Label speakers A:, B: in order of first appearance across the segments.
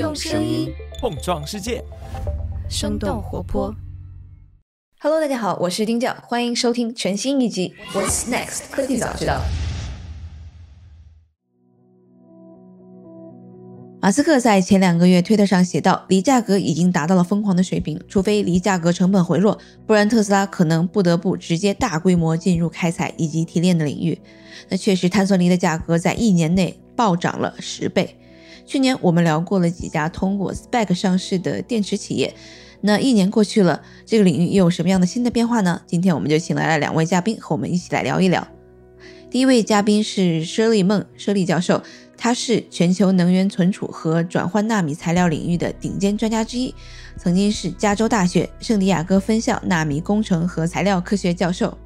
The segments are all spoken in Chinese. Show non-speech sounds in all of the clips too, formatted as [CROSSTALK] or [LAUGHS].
A: 用声音
B: 碰撞世界，
A: 生动活泼。
C: Hello，大家好，我是丁教，欢迎收听全新一集《What's Next 科技早知道》。马斯克在前两个月推特上写道：“锂价格已经达到了疯狂的水平，除非锂价格成本回落，不然特斯拉可能不得不直接大规模进入开采以及提炼的领域。”那确实，碳酸锂的价格在一年内暴涨了十倍。去年我们聊过了几家通过 SPAC 上市的电池企业，那一年过去了，这个领域又有什么样的新的变化呢？今天我们就请来了两位嘉宾和我们一起来聊一聊。第一位嘉宾是舍利孟舍利教授。他是全球能源存储和转换纳米材料领域的顶尖专家之一，曾经是加州大学圣地亚哥分校纳米工程和材料科学教授，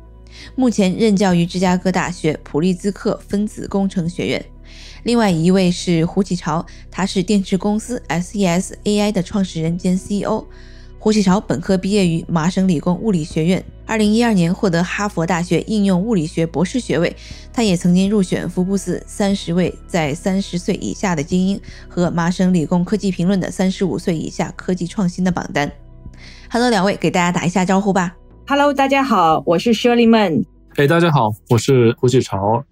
C: 目前任教于芝加哥大学普利兹克分子工程学院。另外一位是胡启朝，他是电池公司 SES AI 的创始人兼 CEO。胡启朝本科毕业于麻省理工物理学院，二零一二年获得哈佛大学应用物理学博士学位。他也曾经入选福布斯三十位在三十岁以下的精英和麻省理工科技评论的三十五岁以下科技创新的榜单。Hello，两位给大家打一下招呼吧。
D: Hello，大家好，我是 Shirley Man。
E: 哎，大家好，我是胡启超。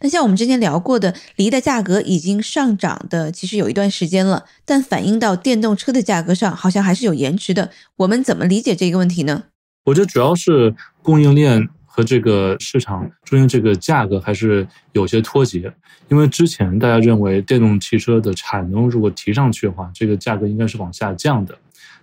C: 那像我们之前聊过的，锂的价格已经上涨的，其实有一段时间了，但反映到电动车的价格上，好像还是有延迟的。我们怎么理解这个问题呢？
E: 我觉得主要是供应链和这个市场中间这个价格还是有些脱节，因为之前大家认为电动汽车的产能如果提上去的话，这个价格应该是往下降的。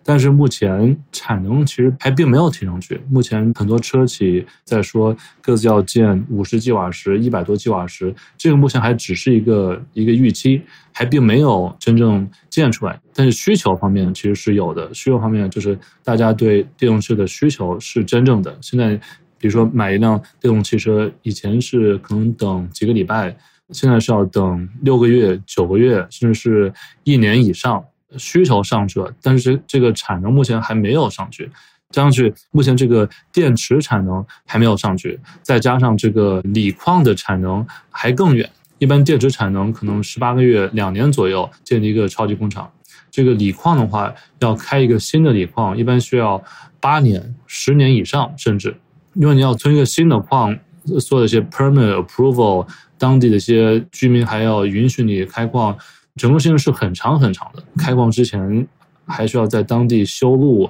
E: 但是目前产能其实还并没有提上去。目前很多车企在说各自要建五十 g 瓦时、一百多 g 瓦时，这个目前还只是一个一个预期，还并没有真正建出来。但是需求方面其实是有的，需求方面就是大家对电动车的需求是真正的。现在比如说买一辆电动汽车，以前是可能等几个礼拜，现在是要等六个月、九个月，甚至是一年以上。需求上去了，但是这个产能目前还没有上去，加上去目前这个电池产能还没有上去，再加上这个锂矿的产能还更远。一般电池产能可能十八个月、两年左右建立一个超级工厂，这个锂矿的话要开一个新的锂矿，一般需要八年、十年以上，甚至因为你要存一个新的矿，所有的一些 permit approval，当地的一些居民还要允许你开矿。整个事情是很长很长的，开矿之前还需要在当地修路、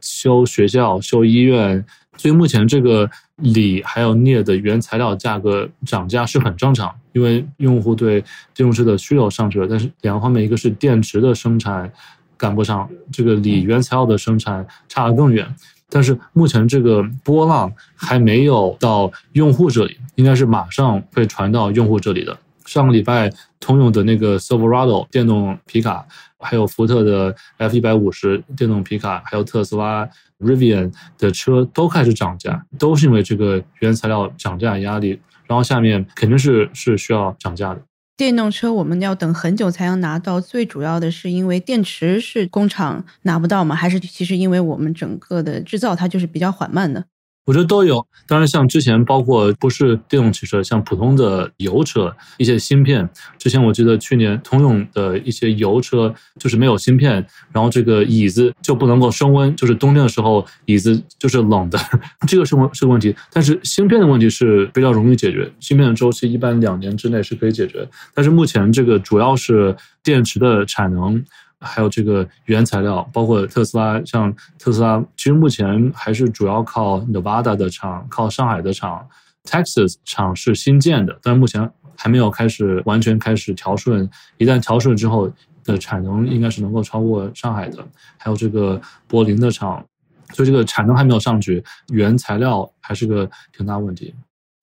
E: 修学校、修医院，所以目前这个锂还有镍的原材料价格涨价是很正常，因为用户对电动车的需求上去了。但是两个方面，一个是电池的生产赶不上，这个锂原材料的生产差得更远。但是目前这个波浪还没有到用户这里，应该是马上会传到用户这里的。上个礼拜，通用的那个 Silverado 电动皮卡，还有福特的 F 一百五十电动皮卡，还有特斯拉 Rivian 的车都开始涨价，都是因为这个原材料涨价压力。然后下面肯定是是需要涨价的。
C: 电动车我们要等很久才能拿到，最主要的是因为电池是工厂拿不到吗？还是其实因为我们整个的制造它就是比较缓慢的？
E: 我觉得都有，当然像之前包括不是电动汽车，像普通的油车一些芯片，之前我记得去年通用的一些油车就是没有芯片，然后这个椅子就不能够升温，就是冬天的时候椅子就是冷的，[LAUGHS] 这个是问是个问题。但是芯片的问题是比较容易解决，芯片的周期一般两年之内是可以解决。但是目前这个主要是电池的产能。还有这个原材料，包括特斯拉，像特斯拉，其实目前还是主要靠 Nevada 的厂，靠上海的厂，Texas 厂是新建的，但是目前还没有开始完全开始调顺。一旦调顺之后的产能应该是能够超过上海的，还有这个柏林的厂，所以这个产能还没有上去，原材料还是个挺大问题。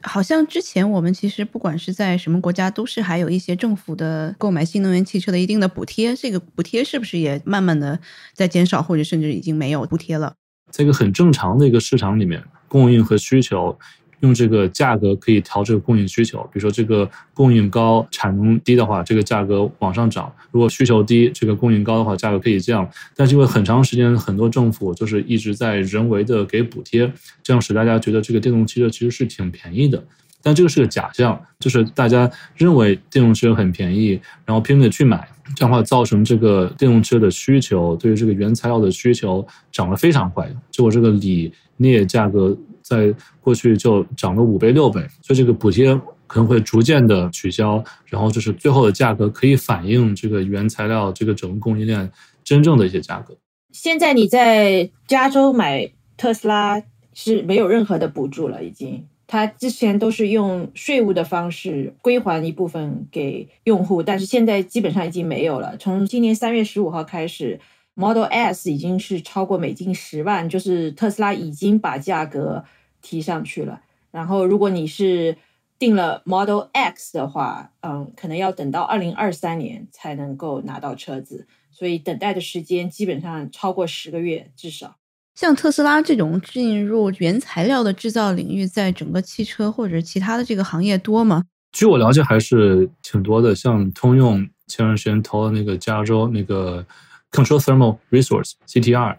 C: 好像之前我们其实不管是在什么国家，都是还有一些政府的购买新能源汽车的一定的补贴。这个补贴是不是也慢慢的在减少，或者甚至已经没有补贴了？
E: 这个很正常的一个市场里面，供应和需求用这个价格可以调这个供应需求。比如说这个供应高、产能低的话，这个价格往上涨；如果需求低、这个供应高的话，价格可以降。但是因为很长时间，很多政府就是一直在人为的给补贴，这样使大家觉得这个电动汽车其实是挺便宜的。但这个是个假象，就是大家认为电动车很便宜，然后拼命的去买，这样的话造成这个电动车的需求对于这个原材料的需求涨得非常快，结果这个锂镍价格在过去就涨了五倍六倍，所以这个补贴可能会逐渐的取消，然后就是最后的价格可以反映这个原材料这个整个供应链真正的一些价格。
D: 现在你在加州买特斯拉是没有任何的补助了，已经。它之前都是用税务的方式归还一部分给用户，但是现在基本上已经没有了。从今年三月十五号开始，Model S 已经是超过美金十万，就是特斯拉已经把价格提上去了。然后，如果你是订了 Model X 的话，嗯，可能要等到二零二三年才能够拿到车子，所以等待的时间基本上超过十个月至少。
F: 像特斯拉这种进入原材料的制造领域，在整个汽车或者其他的这个行业多吗？
E: 据我了解，还是挺多的。像通用前段时间投了那个加州那个 Control Thermal Resource CTR。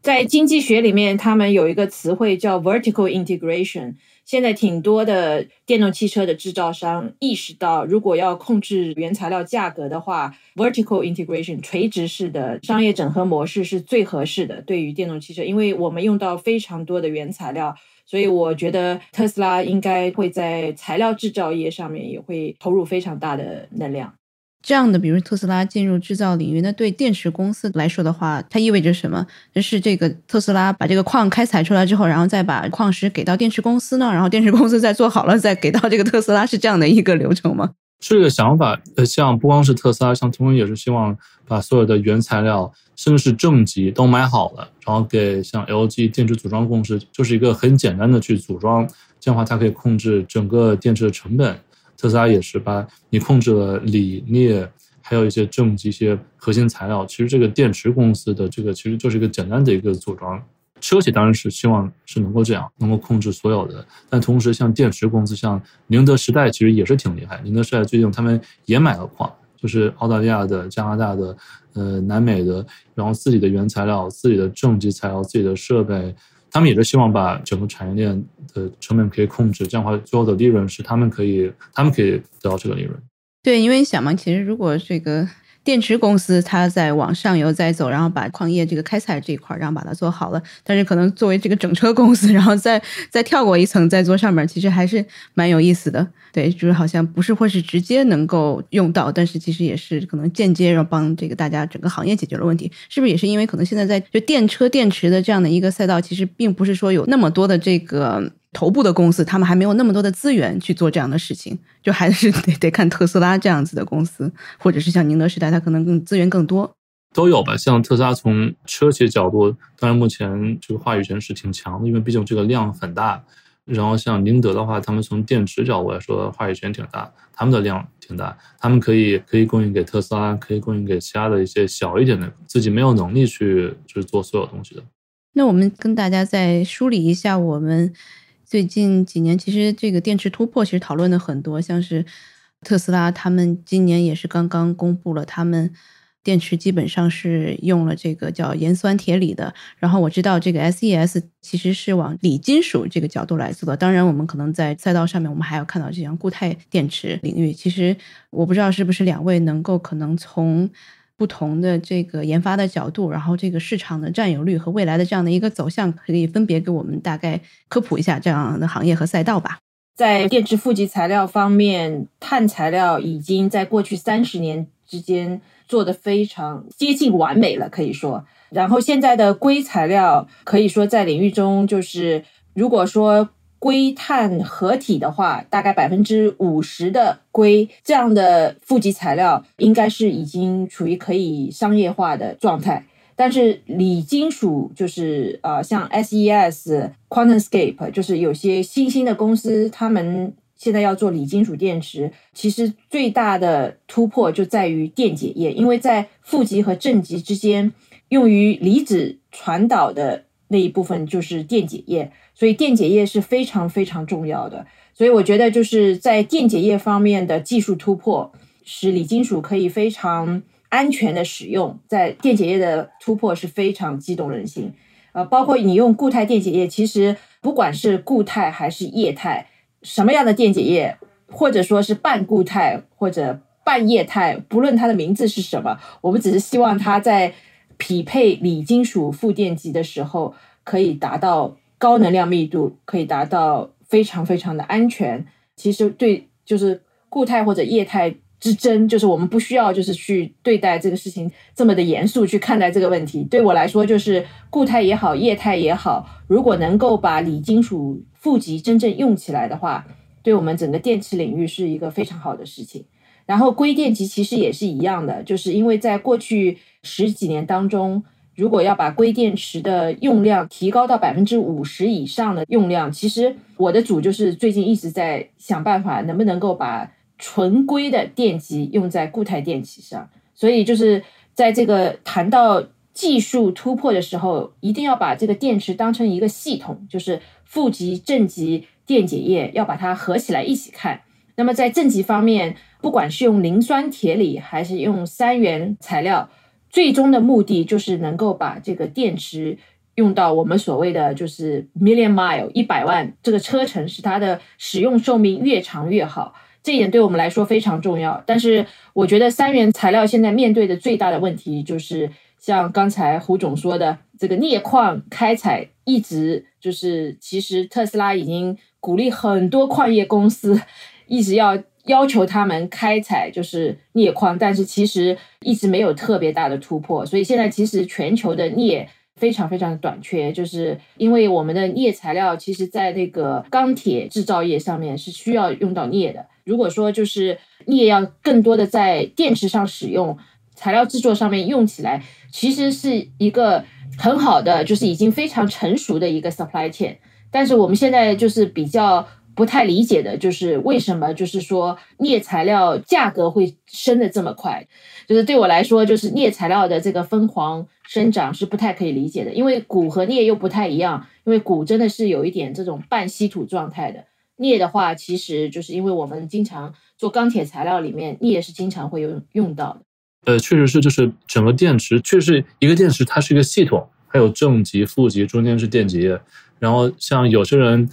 D: 在经济学里面，他们有一个词汇叫 vertical integration。现在挺多的电动汽车的制造商意识到，如果要控制原材料价格的话，vertical integration 垂直式的商业整合模式是最合适的。对于电动汽车，因为我们用到非常多的原材料，所以我觉得特斯拉应该会在材料制造业上面也会投入非常大的能量。
F: 这样的，比如特斯拉进入制造领域，那对电池公司来说的话，它意味着什么？就是这个特斯拉把这个矿开采出来之后，然后再把矿石给到电池公司呢，然后电池公司再做好了，再给到这个特斯拉，是这样的一个流程吗？
E: 这个想法，呃，像不光是特斯拉，像通用也是希望把所有的原材料，甚至是正极都买好了，然后给像 LG 电池组装公司，就是一个很简单的去组装，这样的话它可以控制整个电池的成本。特斯拉也是把你控制了锂镍，还有一些正极一些核心材料。其实这个电池公司的这个其实就是一个简单的一个组装。车企当然是希望是能够这样，能够控制所有的。但同时，像电池公司，像宁德时代其实也是挺厉害。宁德时代最近他们也买了矿，就是澳大利亚的、加拿大的、呃南美的，然后自己的原材料、自己的正极材料、自己的设备。他们也是希望把整个产业链的成本可以控制，这样的话，最后的利润是他们可以，他们可以得到这个利润。
F: 对，因为想嘛，其实如果这个。电池公司它在往上游在走，然后把矿业这个开采这一块，然后把它做好了。但是可能作为这个整车公司，然后再再跳过一层再做上面，其实还是蛮有意思的。对，就是好像不是会是直接能够用到，但是其实也是可能间接然后帮这个大家整个行业解决了问题。是不是也是因为可能现在在就电车电池的这样的一个赛道，其实并不是说有那么多的这个。头部的公司，他们还没有那么多的资源去做这样的事情，[LAUGHS] 就还是得得看特斯拉这样子的公司，或者是像宁德时代，它可能更资源更多，
E: 都有吧。像特斯拉从车企角度，当然目前这个话语权是挺强的，因为毕竟这个量很大。然后像宁德的话，他们从电池角度来说，话语权挺大，他们的量挺大，他们可以可以供应给特斯拉，可以供应给其他的一些小一点的，自己没有能力去就是做所有东西的。
F: 那我们跟大家再梳理一下我们。最近几年，其实这个电池突破其实讨论的很多，像是特斯拉，他们今年也是刚刚公布了，他们电池基本上是用了这个叫盐酸铁锂的。然后我知道这个 SES 其实是往锂金属这个角度来做的。当然，我们可能在赛道上面，我们还要看到这样固态电池领域。其实我不知道是不是两位能够可能从。不同的这个研发的角度，然后这个市场的占有率和未来的这样的一个走向，可以分别给我们大概科普一下这样的行业和赛道吧。
D: 在电池负极材料方面，碳材料已经在过去三十年之间做的非常接近完美了，可以说。然后现在的硅材料，可以说在领域中就是如果说。硅碳合体的话，大概百分之五十的硅这样的负极材料，应该是已经处于可以商业化的状态。但是锂金属就是呃，像 SES、QuantumScape，就是有些新兴的公司，他们现在要做锂金属电池。其实最大的突破就在于电解液，因为在负极和正极之间，用于离子传导的那一部分就是电解液。所以电解液是非常非常重要的，所以我觉得就是在电解液方面的技术突破，使锂金属可以非常安全的使用，在电解液的突破是非常激动人心。呃，包括你用固态电解液，其实不管是固态还是液态，什么样的电解液，或者说是半固态或者半液态，不论它的名字是什么，我们只是希望它在匹配锂金属负电极的时候，可以达到高能量密度，可以达到非常非常的安全。其实对，就是固态或者液态。之争就是我们不需要，就是去对待这个事情这么的严肃去看待这个问题。对我来说，就是固态也好，液态也好，如果能够把锂金属负极真正用起来的话，对我们整个电池领域是一个非常好的事情。然后硅电极其实也是一样的，就是因为在过去十几年当中，如果要把硅电池的用量提高到百分之五十以上的用量，其实我的主就是最近一直在想办法，能不能够把。纯硅的电极用在固态电极上，所以就是在这个谈到技术突破的时候，一定要把这个电池当成一个系统，就是负极、正极、电解液要把它合起来一起看。那么在正极方面，不管是用磷酸铁锂还是用三元材料，最终的目的就是能够把这个电池用到我们所谓的就是 million mile 一百万这个车程，使它的使用寿命越长越好。这一点对我们来说非常重要，但是我觉得三元材料现在面对的最大的问题就是，像刚才胡总说的，这个镍矿开采一直就是，其实特斯拉已经鼓励很多矿业公司 [LAUGHS] 一直要要求他们开采就是镍矿，但是其实一直没有特别大的突破，所以现在其实全球的镍非常非常的短缺，就是因为我们的镍材料其实在那个钢铁制造业上面是需要用到镍的。如果说就是镍要更多的在电池上使用，材料制作上面用起来，其实是一个很好的，就是已经非常成熟的一个 supply chain。但是我们现在就是比较不太理解的，就是为什么就是说镍材料价格会升的这么快？就是对我来说，就是镍材料的这个疯狂生长是不太可以理解的，因为钴和镍又不太一样，因为钴真的是有一点这种半稀土状态的。镍的话，其实就是因为我们经常做钢铁材料里面，镍是经常会有用到的。
E: 呃，确实是，就是整个电池，确实一个电池它是一个系统，还有正极、负极，中间是电解液。然后像有些人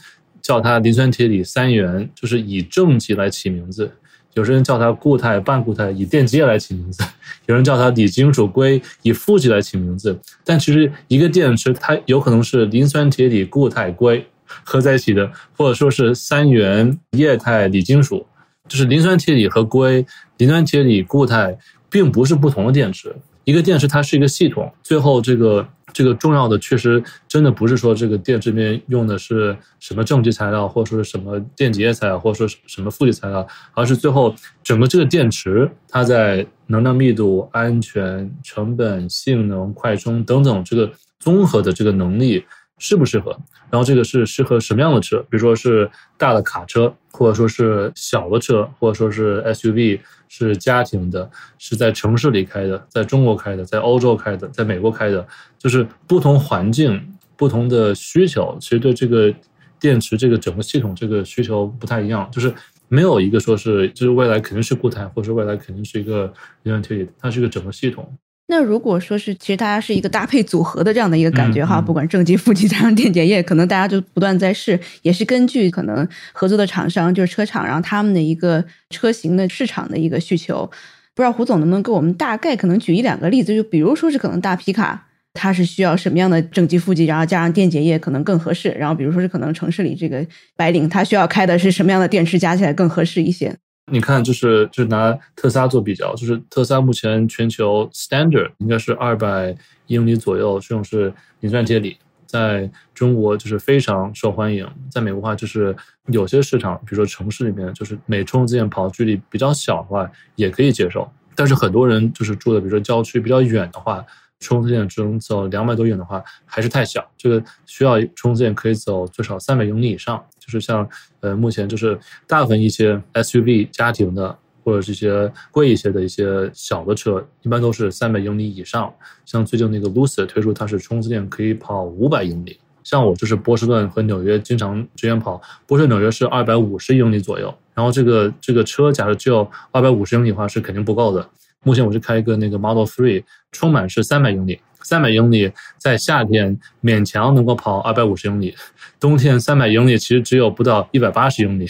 E: 叫它磷酸铁锂三元，就是以正极来起名字；有些人叫它固态、半固态，以电解液来起名字；[LAUGHS] 有人叫它锂金属硅，以负极来起名字。但其实一个电池它有可能是磷酸铁锂固态硅。合在一起的，或者说是三元液态锂金属，就是磷酸铁锂和硅。磷酸铁锂固态并不是不同的电池，一个电池它是一个系统。最后这个这个重要的，确实真的不是说这个电池里面用的是什么正极材料，或者说是什么电解液材料，或者说什么负极材料，而是最后整个这个电池它在能量密度、安全、成本、性能、快充等等这个综合的这个能力适不适合。然后这个是适合什么样的车？比如说是大的卡车，或者说是小的车，或者说是 SUV，是家庭的，是在城市里开的，在中国开的，在欧洲开的，在美国开的，就是不同环境、不同的需求，其实对这个电池这个整个系统这个需求不太一样，就是没有一个说是就是未来肯定是固态，或者是未来肯定是一个磷酸铁锂，它是一个整个系统。
F: 那如果说是，其实大家是一个搭配组合的这样的一个感觉哈，不管正极、负极加上电解液，可能大家就不断在试，也是根据可能合作的厂商就是车厂，然后他们的一个车型的市场的一个需求。不知道胡总能不能给我们大概可能举一两个例子，就比如说是可能大皮卡，它是需要什么样的正极、负极，然后加上电解液可能更合适。然后比如说是可能城市里这个白领，他需要开的是什么样的电池，加起来更合适一些。
E: 你看，就是就是拿特斯拉做比较，就是特斯拉目前全球 standard 应该是二百英里左右，这种是磷酸铁锂，在中国就是非常受欢迎。在美国话，就是有些市场，比如说城市里面，就是每充一次电跑距离比较小的话，也可以接受。但是很多人就是住的，比如说郊区比较远的话，充电只能走两百多远的话，还是太小。这个需要充电可以走最少三百英里以上。就是像呃，目前就是大部分一些 SUV 家庭的，或者这些贵一些的一些小的车，一般都是三百英里以上。像最近那个 Lucid 推出，它是充电可以跑五百英里。像我就是波士顿和纽约经常之间跑，波士顿纽约是二百五十英里左右。然后这个这个车假设只有二百五十英里的话，是肯定不够的。目前我是开一个那个 Model Three，充满是三百英里。三百英里在夏天勉强能够跑二百五十英里，冬天三百英里其实只有不到一百八十英里，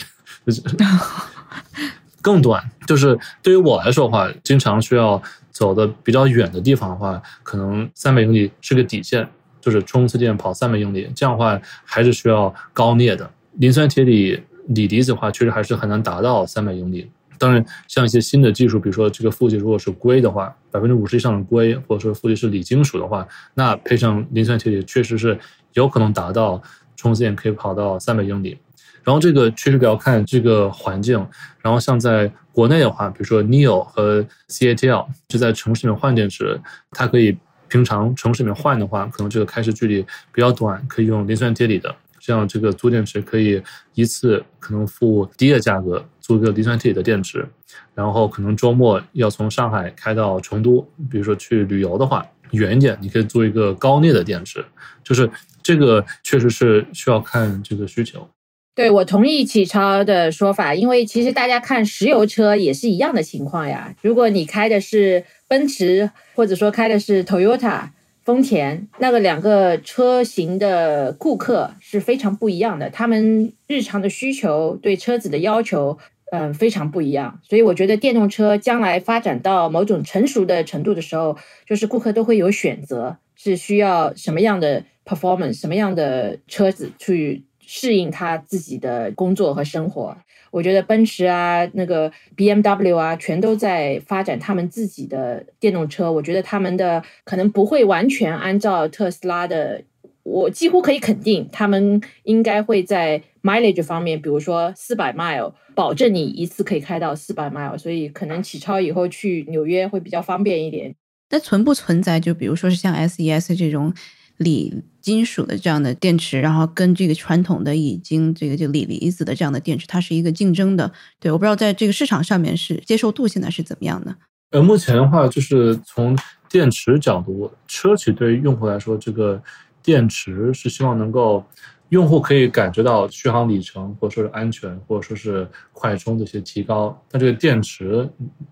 E: 更短。就是对于我来说的话，经常需要走的比较远的地方的话，可能三百英里是个底线，就是冲刺电跑三百英里，这样的话还是需要高镍的磷酸铁锂锂离子的话，确实还是很难达到三百英里。当然，像一些新的技术，比如说这个负极如果是硅的话，百分之五十以上的硅，或者说负极是锂金属的话，那配上磷酸铁锂，确实是有可能达到冲刺线可以跑到三百英里。然后这个确实得要看这个环境。然后像在国内的话，比如说 Neo 和 CATL 就在城市里面换电池，它可以平常城市里面换的话，可能这个开始距离比较短，可以用磷酸铁锂的。这样，这个租电池可以一次可能付低的价格租一个磷酸铁锂的电池，然后可能周末要从上海开到成都，比如说去旅游的话，远一点你可以租一个高镍的电池。就是这个确实是需要看这个需求。
D: 对我同意启超的说法，因为其实大家看石油车也是一样的情况呀。如果你开的是奔驰，或者说开的是 Toyota。丰田那个两个车型的顾客是非常不一样的，他们日常的需求对车子的要求，嗯，非常不一样。所以我觉得电动车将来发展到某种成熟的程度的时候，就是顾客都会有选择，是需要什么样的 performance，什么样的车子去适应他自己的工作和生活。我觉得奔驰啊，那个 B M W 啊，全都在发展他们自己的电动车。我觉得他们的可能不会完全按照特斯拉的，我几乎可以肯定，他们应该会在 mileage 方面，比如说四百 mile，保证你一次可以开到四百 mile。所以可能启超以后去纽约会比较方便一点。
F: 那存不存在就比如说是像 S E S 这种？锂金属的这样的电池，然后跟这个传统的已经这个就锂离子的这样的电池，它是一个竞争的。对，我不知道在这个市场上面是接受度现在是怎么样的。
E: 呃，目前的话，就是从电池角度，车企对于用户来说，这个电池是希望能够用户可以感觉到续航里程，或者说是安全，或者说是快充这些提高。但这个电池，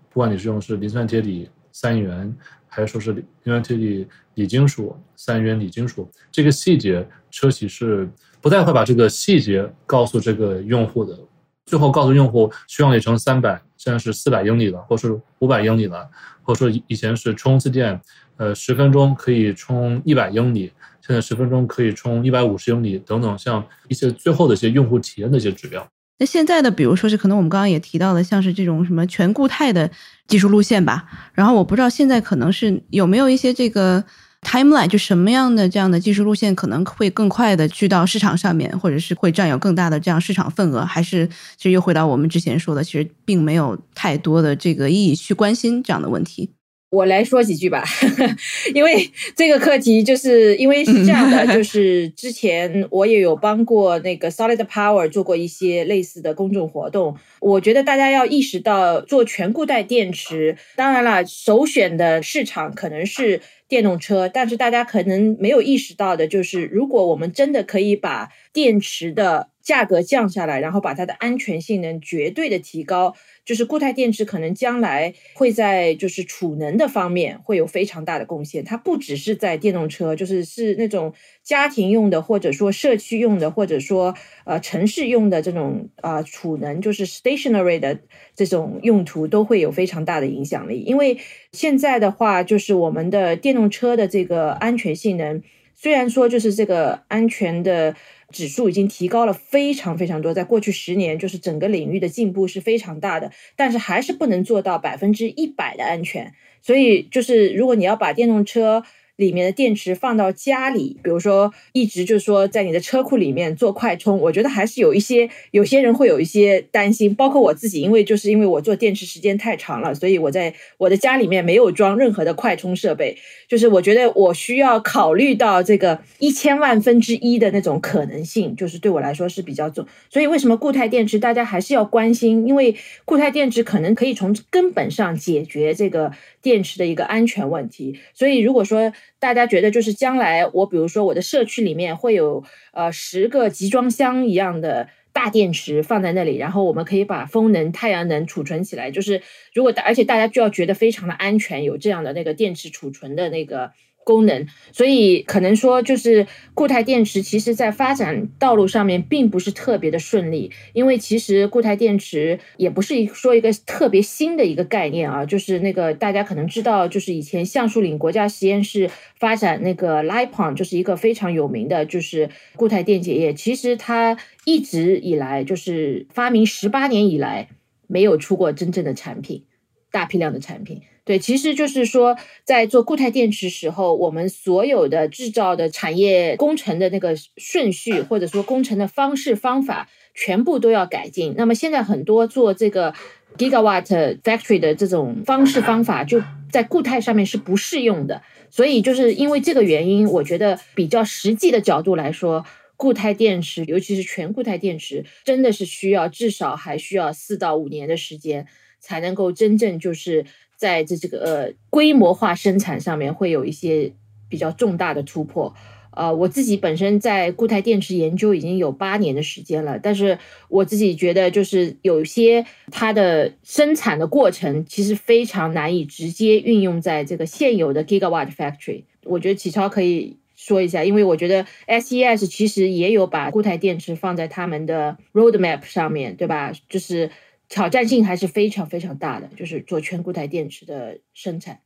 E: 不管你是用是磷酸铁锂三元。还是说是磷酸铁锂锂金属三元锂金属，这个细节车企是不太会把这个细节告诉这个用户的。最后告诉用户续航里程三百，现在是四百英里了，或是五百英里了，或者说以前是充一次电，呃，十分钟可以充一百英里，现在十分钟可以充一百五十英里等等，像一些最后的一些用户体验的一些指标。
F: 那现在的，比如说是可能我们刚刚也提到的，像是这种什么全固态的技术路线吧。然后我不知道现在可能是有没有一些这个 timeline，就什么样的这样的技术路线可能会更快的去到市场上面，或者是会占有更大的这样市场份额，还是其实又回到我们之前说的，其实并没有太多的这个意义去关心这样的问题。
D: 我来说几句吧，[LAUGHS] 因为这个课题就是因为是这样的，[LAUGHS] 就是之前我也有帮过那个 Solid Power 做过一些类似的公众活动。我觉得大家要意识到，做全固态电池，当然了，首选的市场可能是电动车，但是大家可能没有意识到的就是，如果我们真的可以把电池的价格降下来，然后把它的安全性能绝对的提高。就是固态电池可能将来会在就是储能的方面会有非常大的贡献。它不只是在电动车，就是是那种家庭用的，或者说社区用的，或者说呃城市用的这种啊储能，就是 stationary 的这种用途都会有非常大的影响力。因为现在的话，就是我们的电动车的这个安全性能，虽然说就是这个安全的。指数已经提高了非常非常多，在过去十年，就是整个领域的进步是非常大的，但是还是不能做到百分之一百的安全。所以，就是如果你要把电动车，里面的电池放到家里，比如说一直就是说在你的车库里面做快充，我觉得还是有一些有些人会有一些担心，包括我自己，因为就是因为我做电池时间太长了，所以我在我的家里面没有装任何的快充设备，就是我觉得我需要考虑到这个一千万分之一的那种可能性，就是对我来说是比较重。所以为什么固态电池大家还是要关心？因为固态电池可能可以从根本上解决这个电池的一个安全问题。所以如果说大家觉得就是将来我比如说我的社区里面会有呃十个集装箱一样的大电池放在那里，然后我们可以把风能、太阳能储存起来。就是如果大而且大家就要觉得非常的安全，有这样的那个电池储存的那个功能，所以可能说就是固态电池，其实在发展道路上面并不是特别的顺利，因为其实固态电池也不是说一个特别新的一个概念啊，就是那个大家可能知道，就是以前橡树岭国家实验室发展那个 LiPon，就是一个非常有名的，就是固态电解液，其实它一直以来就是发明十八年以来没有出过真正的产品，大批量的产品。对，其实就是说，在做固态电池时候，我们所有的制造的产业工程的那个顺序，或者说工程的方式方法，全部都要改进。那么现在很多做这个 gigawatt factory 的这种方式方法，就在固态上面是不适用的。所以就是因为这个原因，我觉得比较实际的角度来说，固态电池，尤其是全固态电池，真的是需要至少还需要四到五年的时间，才能够真正就是。在这这个呃规模化生产上面会有一些比较重大的突破，呃，我自己本身在固态电池研究已经有八年的时间了，但是我自己觉得就是有些它的生产的过程其实非常难以直接运用在这个现有的 gigawatt factory。我觉得启超可以说一下，因为我觉得 SES 其实也有把固态电池放在他们的 roadmap 上面对吧？就是。挑战性还是非常非常大的，就是做全固态电池的生产。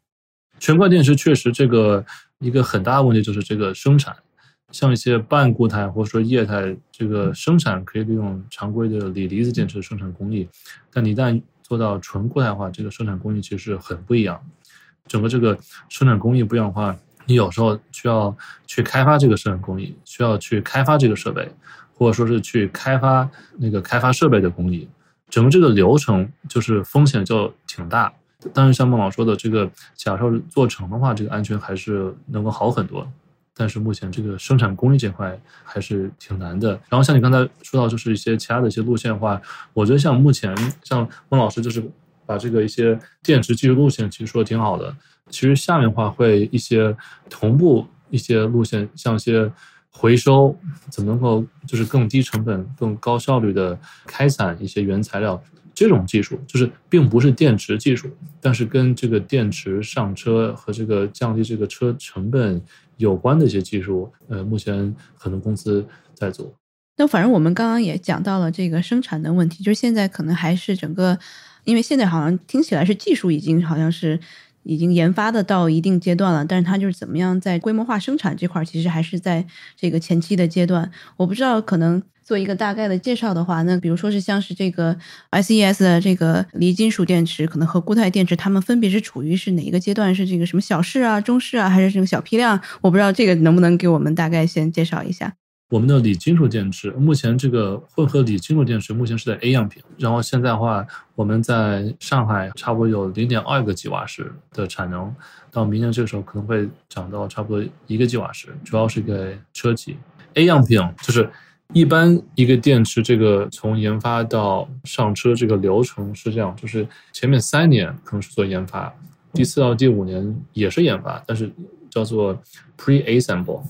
E: 全固态电池确实这个一个很大的问题就是这个生产，像一些半固态或者说液态这个生产可以利用常规的锂离子电池生产工艺，但你一旦做到纯固态化，这个生产工艺其实很不一样。整个这个生产工艺不一样的话，你有时候需要去开发这个生产工艺，需要去开发这个设备，或者说是去开发那个开发设备的工艺。整个这个流程就是风险就挺大，但是像孟老说的，这个假设做成的话，这个安全还是能够好很多。但是目前这个生产工艺这块还是挺难的。然后像你刚才说到，就是一些其他的一些路线的话，我觉得像目前像孟老师就是把这个一些电池技术路线其实说的挺好的。其实下面的话会一些同步一些路线，像一些。回收怎么能够就是更低成本、更高效率的开采一些原材料？这种技术就是并不是电池技术，但是跟这个电池上车和这个降低这个车成本有关的一些技术，呃，目前很多公司在做。
F: 那反正我们刚刚也讲到了这个生产的问题，就是现在可能还是整个，因为现在好像听起来是技术已经好像是。已经研发的到一定阶段了，但是它就是怎么样在规模化生产这块，其实还是在这个前期的阶段。我不知道，可能做一个大概的介绍的话，那比如说是像是这个 SES 的这个锂金属电池，可能和固态电池，它们分别是处于是哪一个阶段？是这个什么小试啊、中试啊，还是这个小批量？我不知道这个能不能给我们大概先介绍一下。
E: 我们的锂金属电池，目前这个混合锂金属电池目前是在 A 样品，然后现在的话，我们在上海差不多有零点二个吉瓦时的产能，到明年这个时候可能会涨到差不多一个吉瓦时，主要是给车企。A 样品就是一般一个电池这个从研发到上车这个流程是这样，就是前面三年可能是做研发，第四到第五年也是研发，但是叫做 pre-assemble。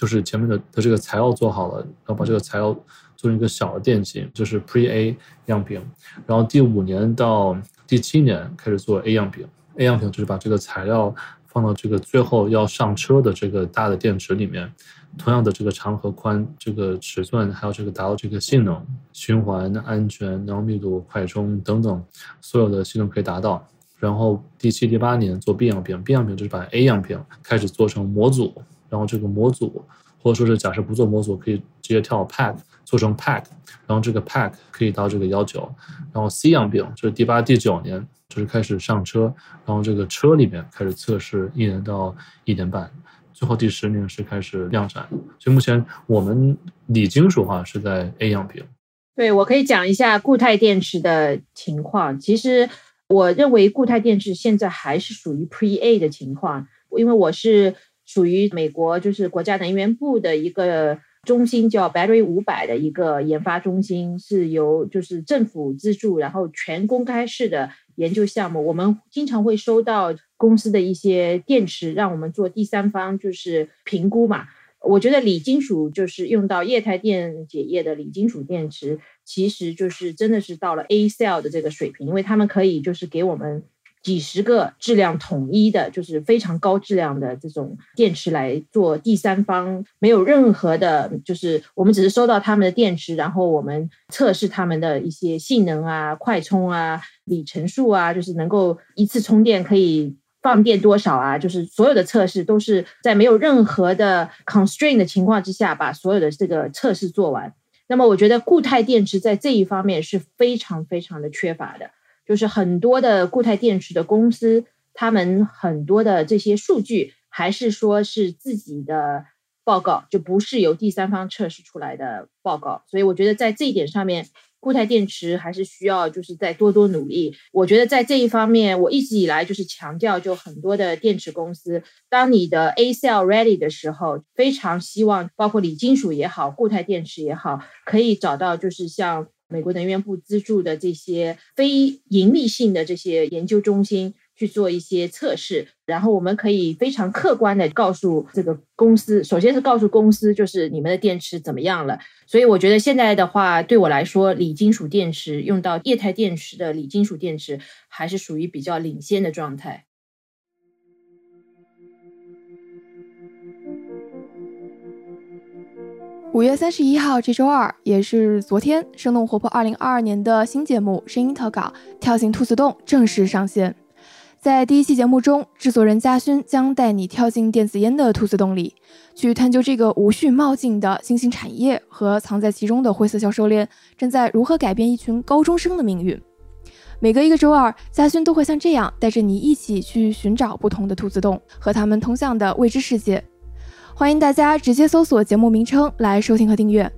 E: 就是前面的的这个材料做好了，然后把这个材料做成一个小的电芯，就是 Pre A 样品。然后第五年到第七年开始做 A 样品，A 样品就是把这个材料放到这个最后要上车的这个大的电池里面，同样的这个长和宽、这个尺寸，还有这个达到这个性能、循环、安全、能密度、快充等等，所有的性能可以达到。然后第七、第八年做 B 样品，B 样品就是把 A 样品开始做成模组。然后这个模组，或者说是假设不做模组，可以直接跳 pack 做成 pack，然后这个 pack 可以到这个幺九，然后 C 样病就是第八、第九年就是开始上车，然后这个车里面开始测试一年到一年半，最后第十年是开始量产。所以目前我们锂金属化是在 A 样品。
D: 对我可以讲一下固态电池的情况。其实我认为固态电池现在还是属于 Pre A 的情况，因为我是。属于美国就是国家能源部的一个中心，叫 Battery 五百的一个研发中心，是由就是政府资助，然后全公开式的研究项目。我们经常会收到公司的一些电池，让我们做第三方就是评估嘛。我觉得锂金属就是用到液态电解液的锂金属电池，其实就是真的是到了 A cell 的这个水平，因为他们可以就是给我们。几十个质量统一的，就是非常高质量的这种电池来做第三方，没有任何的，就是我们只是收到他们的电池，然后我们测试他们的一些性能啊、快充啊、里程数啊，就是能够一次充电可以放电多少啊，就是所有的测试都是在没有任何的 constraint 的情况之下，把所有的这个测试做完。那么我觉得固态电池在这一方面是非常非常的缺乏的。就是很多的固态电池的公司，他们很多的这些数据还是说是自己的报告，就不是由第三方测试出来的报告。所以我觉得在这一点上面，固态电池还是需要就是再多多努力。我觉得在这一方面，我一直以来就是强调，就很多的电池公司，当你的 A cell ready 的时候，非常希望包括锂金属也好，固态电池也好，可以找到就是像。美国能源部资助的这些非盈利性的这些研究中心去做一些测试，然后我们可以非常客观的告诉这个公司，首先是告诉公司，就是你们的电池怎么样了。所以我觉得现在的话，对我来说，锂金属电池用到液态电池的锂金属电池还是属于比较领先的状态。
G: 五月三十一号，这周二，也是昨天，生动活泼二零二二年的新节目《声音特稿》跳进兔子洞正式上线。在第一期节目中，制作人嘉勋将带你跳进电子烟的兔子洞里，去探究这个无序冒进的新兴产业和藏在其中的灰色销售链正在如何改变一群高中生的命运。每隔一个周二，嘉勋都会像这样带着你一起去寻找不同的兔子洞和他们通向的未知世界。欢迎大家直接搜索节目名称来收听和订阅，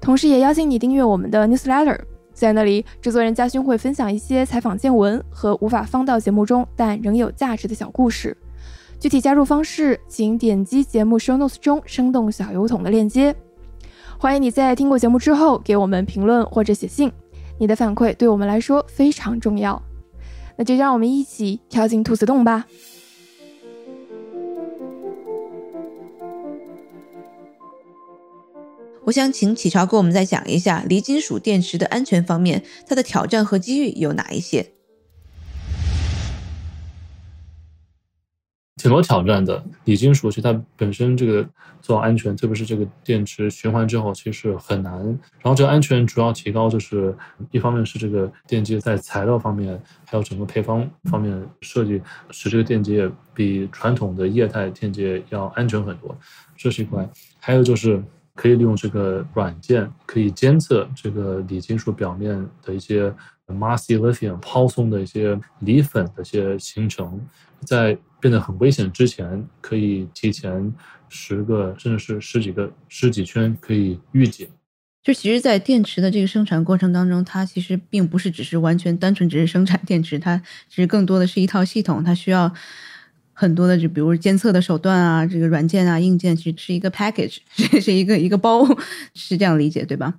G: 同时也邀请你订阅我们的 newsletter，在那里制作人嘉勋会分享一些采访见闻和无法放到节目中但仍有价值的小故事。具体加入方式，请点击节目 show notes 中生动小油桶的链接。欢迎你在听过节目之后给我们评论或者写信，你的反馈对我们来说非常重要。那就让我们一起跳进兔子洞吧。
F: 我想请启超给我们再讲一下锂金属电池的安全方面，它的挑战和机遇有哪一些？
E: 挺多挑战的。锂金属其实它本身这个做安全，特别是这个电池循环之后，其实很难。然后这个安全主要提高，就是一方面是这个电机在材料方面，还有整个配方方面设计，使这个电机比传统的液态电机要安全很多，这是一块。还有就是。可以利用这个软件，可以监测这个锂金属表面的一些 massy lithium 抛松的一些锂粉的一些形成，在变得很危险之前，可以提前十个甚至是十几个十几圈可以预警。
F: 就其实，在电池的这个生产过程当中，它其实并不是只是完全单纯只是生产电池，它其实更多的是一套系统，它需要。很多的，就比如监测的手段啊，这个软件啊、硬件，其实是一个 package，[LAUGHS] 这是一个一个包，[LAUGHS] 是这样理解对吧？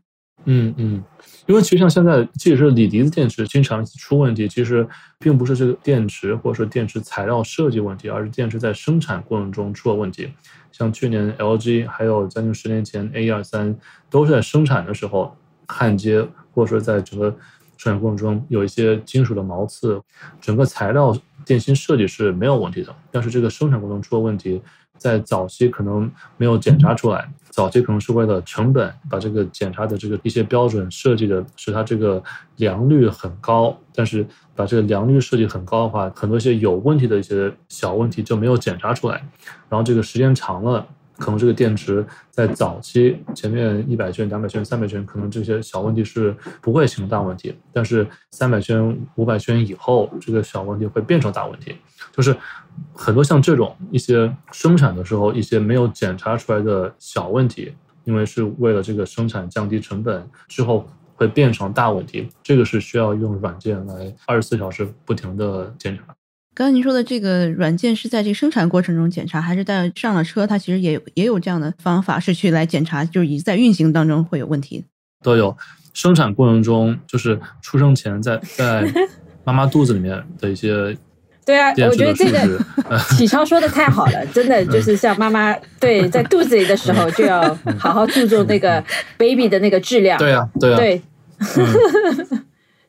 E: 嗯嗯，因为其实像现在，即使是锂离子电池经常出问题，其实并不是这个电池或者说电池材料设计问题，而是电池在生产过程中出了问题。像去年 LG，还有将近十年前 A 二三，都是在生产的时候焊接，或者说在整个生产过程中有一些金属的毛刺，整个材料。电芯设计是没有问题的，但是这个生产过程出了问题，在早期可能没有检查出来。早期可能是为了成本，把这个检查的这个一些标准设计的使它这个良率很高。但是把这个良率设计很高的话，很多一些有问题的一些小问题就没有检查出来。然后这个时间长了。可能这个电池在早期前面一百圈、两百圈、三百圈，可能这些小问题是不会形成大问题。但是三百圈、五百圈以后，这个小问题会变成大问题。就是很多像这种一些生产的时候一些没有检查出来的小问题，因为是为了这个生产降低成本，之后会变成大问题。这个是需要用软件来二十四小时不停的检查。
F: 刚刚您说的这个软件是在这个生产过程中检查，还是在上了车？它其实也有也有这样的方法，是去来检查，就是已在运行当中会有问题。
E: 都有生产过程中，就是出生前在 [LAUGHS] 在妈妈肚子里面的一些。
D: 对啊，我觉得这个 [LAUGHS] 启超说的太好了，真的就是像妈妈对在肚子里的时候就要好好注重那个 baby 的那个质量。
E: 对啊，对啊。
D: 对。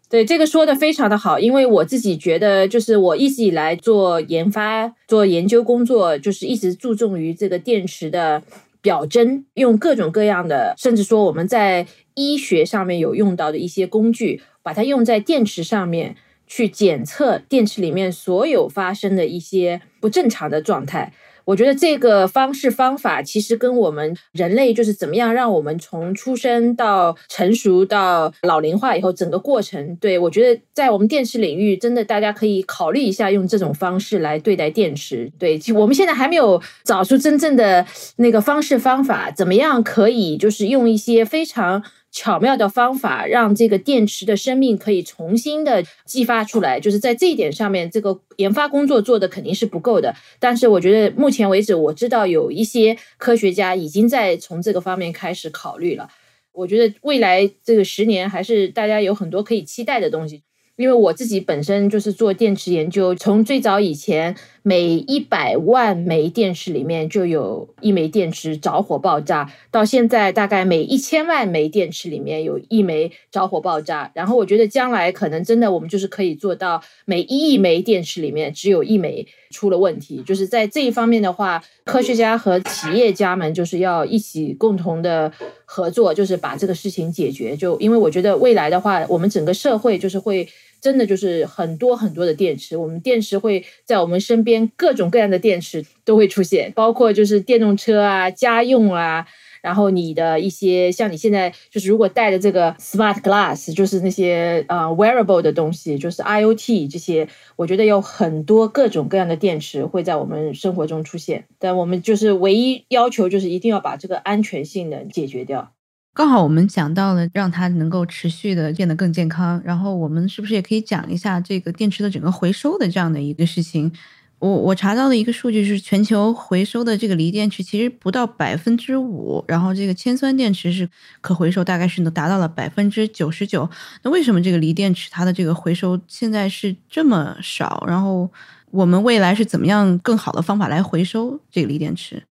D: 对这个说的非常的好，因为我自己觉得，就是我一直以来做研发、做研究工作，就是一直注重于这个电池的表征，用各种各样的，甚至说我们在医学上面有用到的一些工具，把它用在电池上面，去检测电池里面所有发生的一些不正常的状态。我觉得这个方式方法其实跟我们人类就是怎么样让我们从出生到成熟到老龄化以后整个过程，对我觉得在我们电池领域，真的大家可以考虑一下用这种方式来对待电池。对，我们现在还没有找出真正的那个方式方法，怎么样可以就是用一些非常。巧妙的方法，让这个电池的生命可以重新的激发出来，就是在这一点上面，这个研发工作做的肯定是不够的。但是我觉得目前为止，我知道有一些科学家已经在从这个方面开始考虑了。我觉得未来这个十年还是大家有很多可以期待的东西。因为我自己本身就是做电池研究，从最早以前，每一百万枚电池里面就有一枚电池着火爆炸，到现在大概每一千万枚电池里面有一枚着火爆炸。然后我觉得将来可能真的我们就是可以做到每一亿枚电池里面只有一枚出了问题。就是在这一方面的话，科学家和企业家们就是要一起共同的合作，就是把这个事情解决。就因为我觉得未来的话，我们整个社会就是会。真的就是很多很多的电池，我们电池会在我们身边，各种各样的电池都会出现，包括就是电动车啊、家用啊，然后你的一些像你现在就是如果带的这个 smart glass，就是那些呃 wearable 的东西，就是 IOT 这些，我觉得有很多各种各样的电池会在我们生活中出现，但我们就是唯一要求就是一定要把这个安全性能解决掉。
F: 刚好我们讲到了让它能够持续的变得更健康，然后我们是不是也可以讲一下这个电池的整个回收的这样的一个事情？我我查到的一个数据是，全球回收的这个锂电池其实不到百分之五，然后这个铅酸电池是可回收，大概是能达到了百分之九十九。那为什么这个锂电池它的这个回收现在是这么少？然后我们未来是怎么样更好的方法来回收这个锂电池？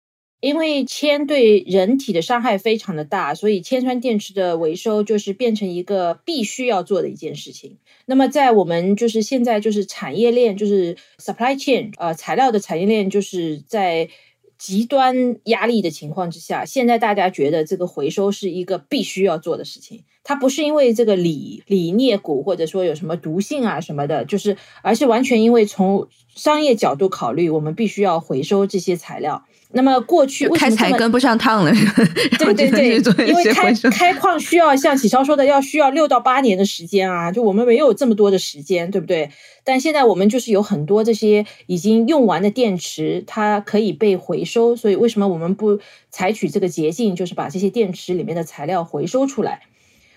D: 因为铅对人体的伤害非常的大，所以铅酸电池的回收就是变成一个必须要做的一件事情。那么在我们就是现在就是产业链就是 supply chain 呃材料的产业链就是在极端压力的情况之下，现在大家觉得这个回收是一个必须要做的事情。它不是因为这个锂锂镍钴或者说有什么毒性啊什么的，就是而是完全因为从商业角度考虑，我们必须要回收这些材料。那么过去
F: 开采跟不上趟了，
D: 对对对，因为开开矿需要像启超说的，要需要六到八年的时间啊，就我们没有这么多的时间，对不对？但现在我们就是有很多这些已经用完的电池，它可以被回收，所以为什么我们不采取这个捷径，就是把这些电池里面的材料回收出来？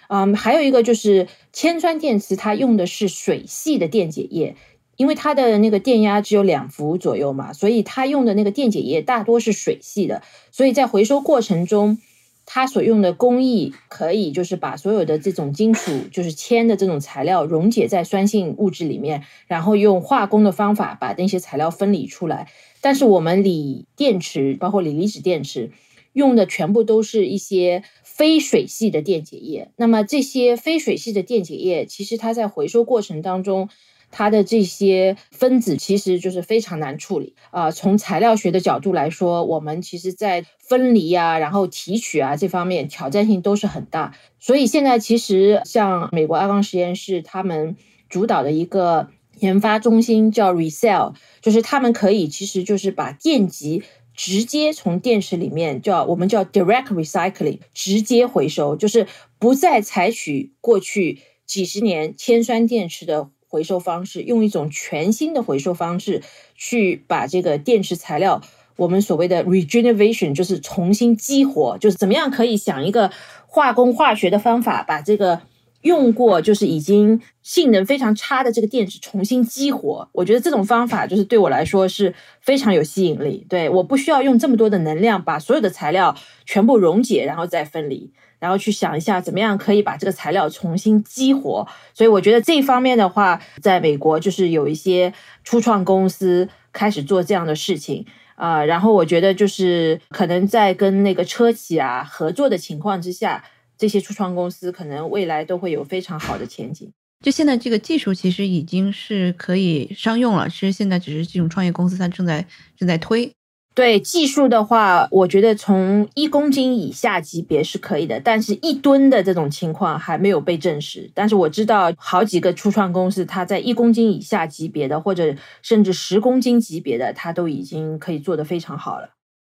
D: 嗯，还有一个就是铅酸电池，它用的是水系的电解液。因为它的那个电压只有两伏左右嘛，所以它用的那个电解液大多是水系的，所以在回收过程中，它所用的工艺可以就是把所有的这种金属，就是铅的这种材料溶解在酸性物质里面，然后用化工的方法把那些材料分离出来。但是我们锂电池，包括锂离子电池，用的全部都是一些非水系的电解液。那么这些非水系的电解液，其实它在回收过程当中。它的这些分子其实就是非常难处理啊。从材料学的角度来说，我们其实在分离啊，然后提取啊这方面挑战性都是很大。所以现在其实像美国阿光实验室他们主导的一个研发中心叫 Recell，就是他们可以其实就是把电极直接从电池里面叫我们叫 Direct Recycling，直接回收，就是不再采取过去几十年铅酸电池的。回收方式用一种全新的回收方式去把这个电池材料，我们所谓的 regeneration 就是重新激活，就是怎么样可以想一个化工化学的方法，把这个用过就是已经性能非常差的这个电池重新激活。我觉得这种方法就是对我来说是非常有吸引力。对，我不需要用这么多的能量把所有的材料全部溶解，然后再分离。然后去想一下，怎么样可以把这个材料重新激活？所以我觉得这一方面的话，在美国就是有一些初创公司开始做这样的事情啊。然后我觉得就是可能在跟那个车企啊合作的情况之下，这些初创公司可能未来都会有非常好的前景。
F: 就现在这个技术其实已经是可以商用了，其实现在只是这种创业公司它正在正在推。
D: 对技术的话，我觉得从一公斤以下级别是可以的，但是一吨的这种情况还没有被证实。但是我知道好几个初创公司，它在一公斤以下级别的，或者甚至十公斤级别的，它都已经可以做得非常好了。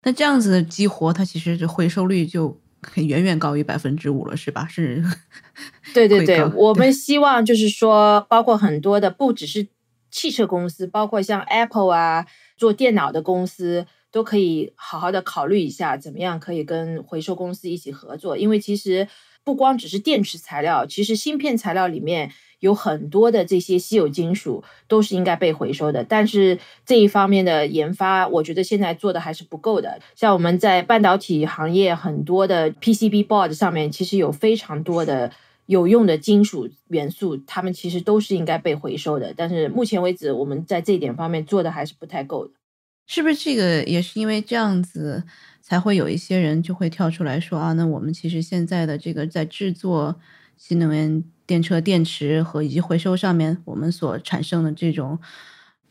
F: 那这样子的激活，它其实这回收率就远远高于百分之五了，是吧？是。
D: 对对对，我们希望就是说，包括很多的，不只是汽车公司，包括像 Apple 啊，做电脑的公司。都可以好好的考虑一下，怎么样可以跟回收公司一起合作？因为其实不光只是电池材料，其实芯片材料里面有很多的这些稀有金属都是应该被回收的。但是这一方面的研发，我觉得现在做的还是不够的。像我们在半导体行业很多的 PCB board 上面，其实有非常多的有用的金属元素，它们其实都是应该被回收的。但是目前为止，我们在这一点方面做的还是不太够的。
F: 是不是这个也是因为这样子，才会有一些人就会跳出来说啊？那我们其实现在的这个在制作新能源电车电池和以及回收上面，我们所产生的这种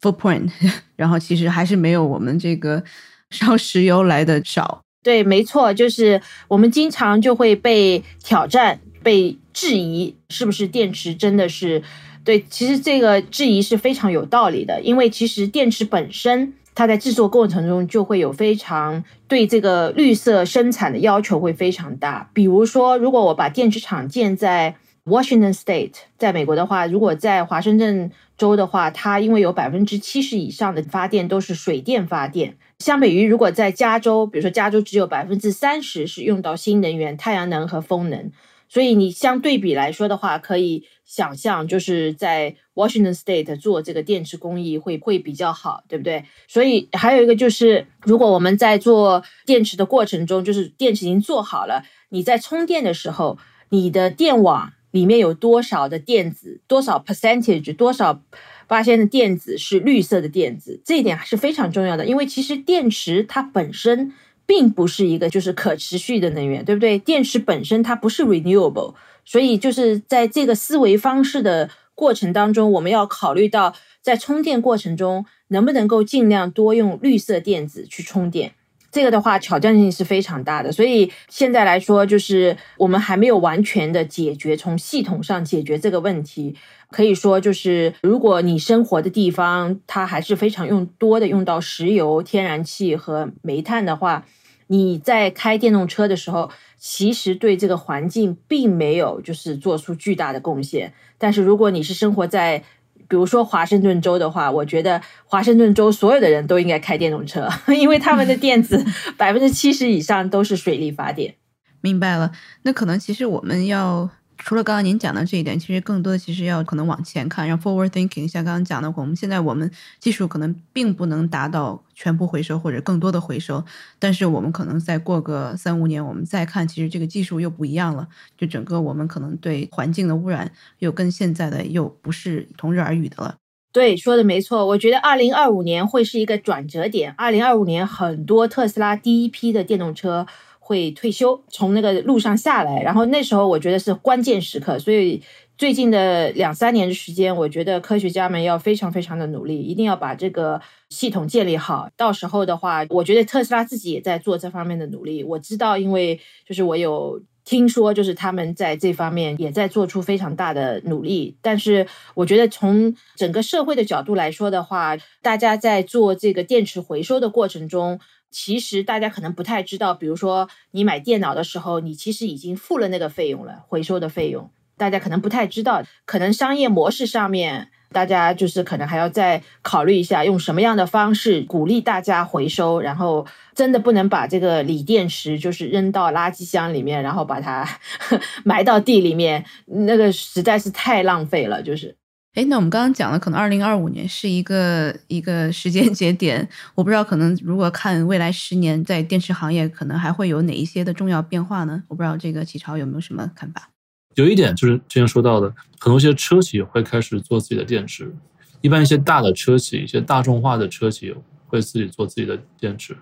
F: footprint，[LAUGHS] 然后其实还是没有我们这个 [LAUGHS] 烧石油来的少。
D: 对，没错，就是我们经常就会被挑战、被质疑，是不是电池真的是对？其实这个质疑是非常有道理的，因为其实电池本身。它在制作过程中就会有非常对这个绿色生产的要求会非常大。比如说，如果我把电池厂建在 Washington State，在美国的话，如果在华盛顿州的话，它因为有百分之七十以上的发电都是水电发电，相比于如果在加州，比如说加州只有百分之三十是用到新能源、太阳能和风能。所以你相对比来说的话，可以想象就是在 Washington State 做这个电池工艺会会比较好，对不对？所以还有一个就是，如果我们在做电池的过程中，就是电池已经做好了，你在充电的时候，你的电网里面有多少的电子，多少 percentage，多少发现的电子是绿色的电子，这一点还是非常重要的，因为其实电池它本身。并不是一个就是可持续的能源，对不对？电池本身它不是 renewable，所以就是在这个思维方式的过程当中，我们要考虑到在充电过程中能不能够尽量多用绿色电子去充电。这个的话挑战性是非常大的，所以现在来说，就是我们还没有完全的解决从系统上解决这个问题。可以说，就是如果你生活的地方它还是非常用多的用到石油、天然气和煤炭的话。你在开电动车的时候，其实对这个环境并没有就是做出巨大的贡献。但是如果你是生活在，比如说华盛顿州的话，我觉得华盛顿州所有的人都应该开电动车，[LAUGHS] 因为他们的电子 [LAUGHS] 百分之七十以上都是水力发电。
F: 明白了，那可能其实我们要。除了刚刚您讲的这一点，其实更多的其实要可能往前看，让 forward thinking。像刚刚讲的，我们现在我们技术可能并不能达到全部回收或者更多的回收，但是我们可能再过个三五年，我们再看，其实这个技术又不一样了。就整个我们可能对环境的污染又跟现在的又不是同日而语的了。
D: 对，说的没错。我觉得二零二五年会是一个转折点。二零二五年很多特斯拉第一批的电动车。会退休，从那个路上下来，然后那时候我觉得是关键时刻，所以最近的两三年的时间，我觉得科学家们要非常非常的努力，一定要把这个系统建立好。到时候的话，我觉得特斯拉自己也在做这方面的努力。我知道，因为就是我有听说，就是他们在这方面也在做出非常大的努力。但是我觉得从整个社会的角度来说的话，大家在做这个电池回收的过程中。其实大家可能不太知道，比如说你买电脑的时候，你其实已经付了那个费用了，回收的费用。大家可能不太知道，可能商业模式上面，大家就是可能还要再考虑一下，用什么样的方式鼓励大家回收。然后真的不能把这个锂电池就是扔到垃圾箱里面，然后把它 [LAUGHS] 埋到地里面，那个实在是太浪费了，就是。
F: 哎，那我们刚刚讲的可能二零二五年是一个一个时间节点，我不知道可能如果看未来十年在电池行业可能还会有哪一些的重要变化呢？我不知道这个启超有没有什么看法？
E: 有一点就是之前说到的，很多一些车企会开始做自己的电池，一般一些大的车企、一些大众化的车企会自己做自己的电池，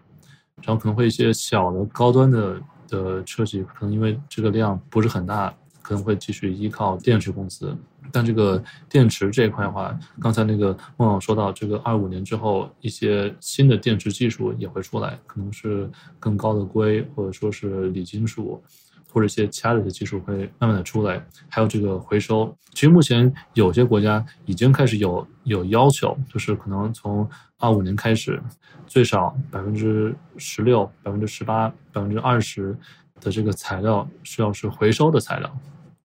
E: 然后可能会一些小的高端的的车企可能因为这个量不是很大。可能会继续依靠电池公司。但这个电池这一块的话，刚才那个孟总说到，这个二五年之后，一些新的电池技术也会出来，可能是更高的硅，或者说是锂金属，或者一些其他的一些技术会慢慢的出来。还有这个回收，其实目前有些国家已经开始有有要求，就是可能从二五年开始，最少百分之十六、百分之十八、百分之二十的这个材料需要是回收的材料。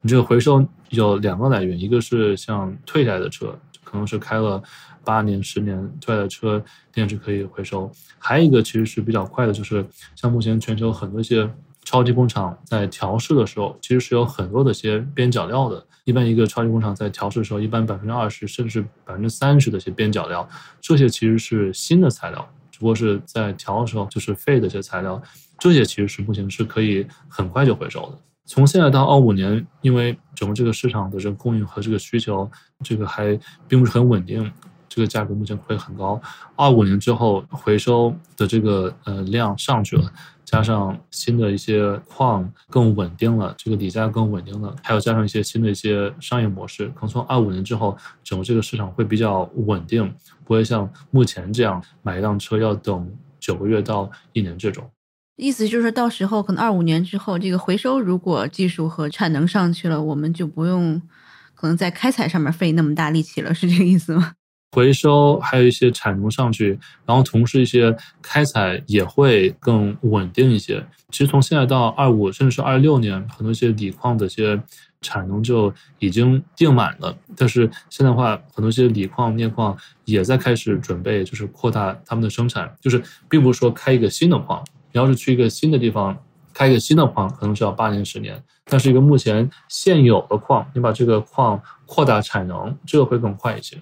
E: 你这个回收有两个来源，一个是像退下来的车，可能是开了八年、十年退下来的车，电池可以回收；还有一个其实是比较快的，就是像目前全球很多一些超级工厂在调试的时候，其实是有很多的一些边角料的。一般一个超级工厂在调试的时候，一般百分之二十甚至百分之三十的一些边角料，这些其实是新的材料，只不过是在调的时候就是废的一些材料，这些其实是目前是可以很快就回收的。从现在到二五年，因为整个这个市场的这个供应和这个需求，这个还并不是很稳定，这个价格目前会很高。二五年之后，回收的这个呃量上去了，加上新的一些矿更稳定了，这个锂价更稳定了，还有加上一些新的一些商业模式，可能从二五年之后，整个这个市场会比较稳定，不会像目前这样买一辆车要等九个月到一年这种。
F: 意思就是到时候可能二五年之后，这个回收如果技术和产能上去了，我们就不用可能在开采上面费那么大力气了，是这个意思吗？
E: 回收还有一些产能上去，然后同时一些开采也会更稳定一些。其实从现在到二五甚至是二六年，很多一些锂矿的一些产能就已经定满了。但是现在的话，很多一些锂矿、镍矿也在开始准备，就是扩大他们的生产，就是并不是说开一个新的矿。你要是去一个新的地方开一个新的矿，可能需要八年十年。但是一个目前现有的矿，你把这个矿扩大产能，这个会更快一些。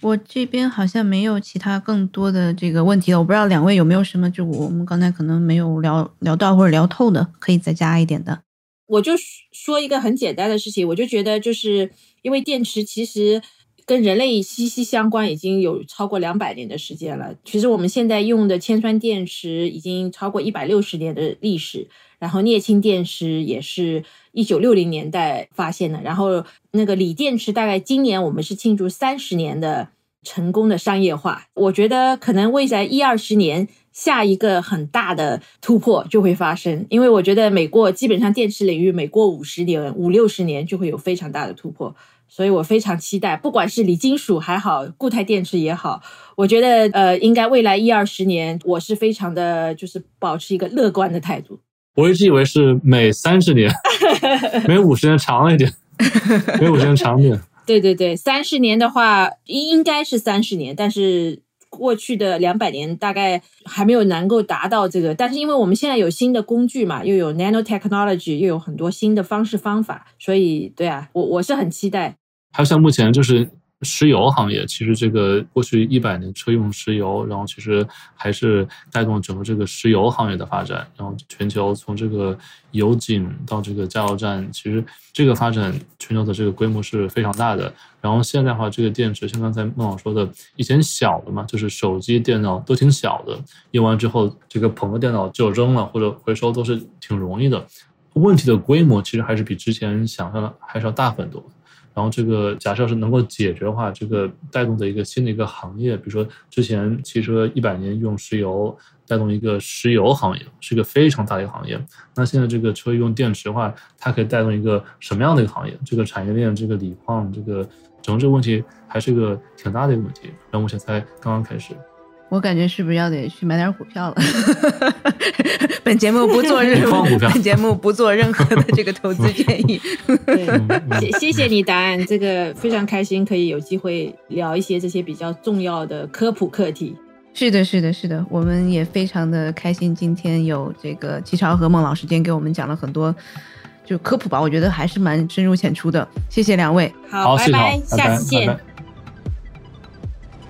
F: 我这边好像没有其他更多的这个问题了，我不知道两位有没有什么，就我们刚才可能没有聊聊到或者聊透的，可以再加一点的。
D: 我就说一个很简单的事情，我就觉得就是因为电池其实。跟人类息息相关，已经有超过两百年的时间了。其实我们现在用的铅酸电池已经超过一百六十年的历史，然后镍氢电池也是一九六零年代发现的，然后那个锂电池大概今年我们是庆祝三十年的成功的商业化。我觉得可能未来一二十年，下一个很大的突破就会发生，因为我觉得每过基本上电池领域每过五十年、五六十年就会有非常大的突破。所以我非常期待，不管是锂金属还好，固态电池也好，我觉得呃，应该未来一二十年，我是非常的，就是保持一个乐观的态度。
E: 我一直以为是每三十年，[LAUGHS] 每五十年长了一点，[LAUGHS] 每五十年长点。
D: 对对对，三十年的话应该是三十年，但是过去的两百年大概还没有能够达到这个。但是因为我们现在有新的工具嘛，又有 nanotechnology，又有很多新的方式方法，所以对啊，我我是很期待。
E: 还有像目前就是石油行业，其实这个过去一百年车用石油，然后其实还是带动整个这个石油行业的发展。然后全球从这个油井到这个加油站，其实这个发展全球的这个规模是非常大的。然后现在的话，这个电池像刚才孟老说的，以前小的嘛，就是手机、电脑都挺小的，用完之后这个捧个电脑就扔了或者回收都是挺容易的。问题的规模其实还是比之前想象的还是要大很多。然后这个假设是能够解决的话，这个带动的一个新的一个行业，比如说之前汽车一百年用石油，带动一个石油行业，是一个非常大的一个行业。那现在这个车用电池的话，它可以带动一个什么样的一个行业？这个产业链，这个锂矿，这个整个这个问题还是一个挺大的一个问题。然后目前才刚刚开始。
F: 我感觉是不是要得去买点股票了？[LAUGHS] 本节目不做 [LAUGHS] 任何，本节目不做任何的这个投资建议。[LAUGHS]
D: 谢谢谢你答案，这个非常开心，可以有机会聊一些这些比较重要的科普课题。
F: 是的，是的，是的，我们也非常的开心，今天有这个齐超和孟老师今天给我们讲了很多就科普吧，我觉得还是蛮深入浅出的。谢谢两位，
D: 好，拜拜，下次见。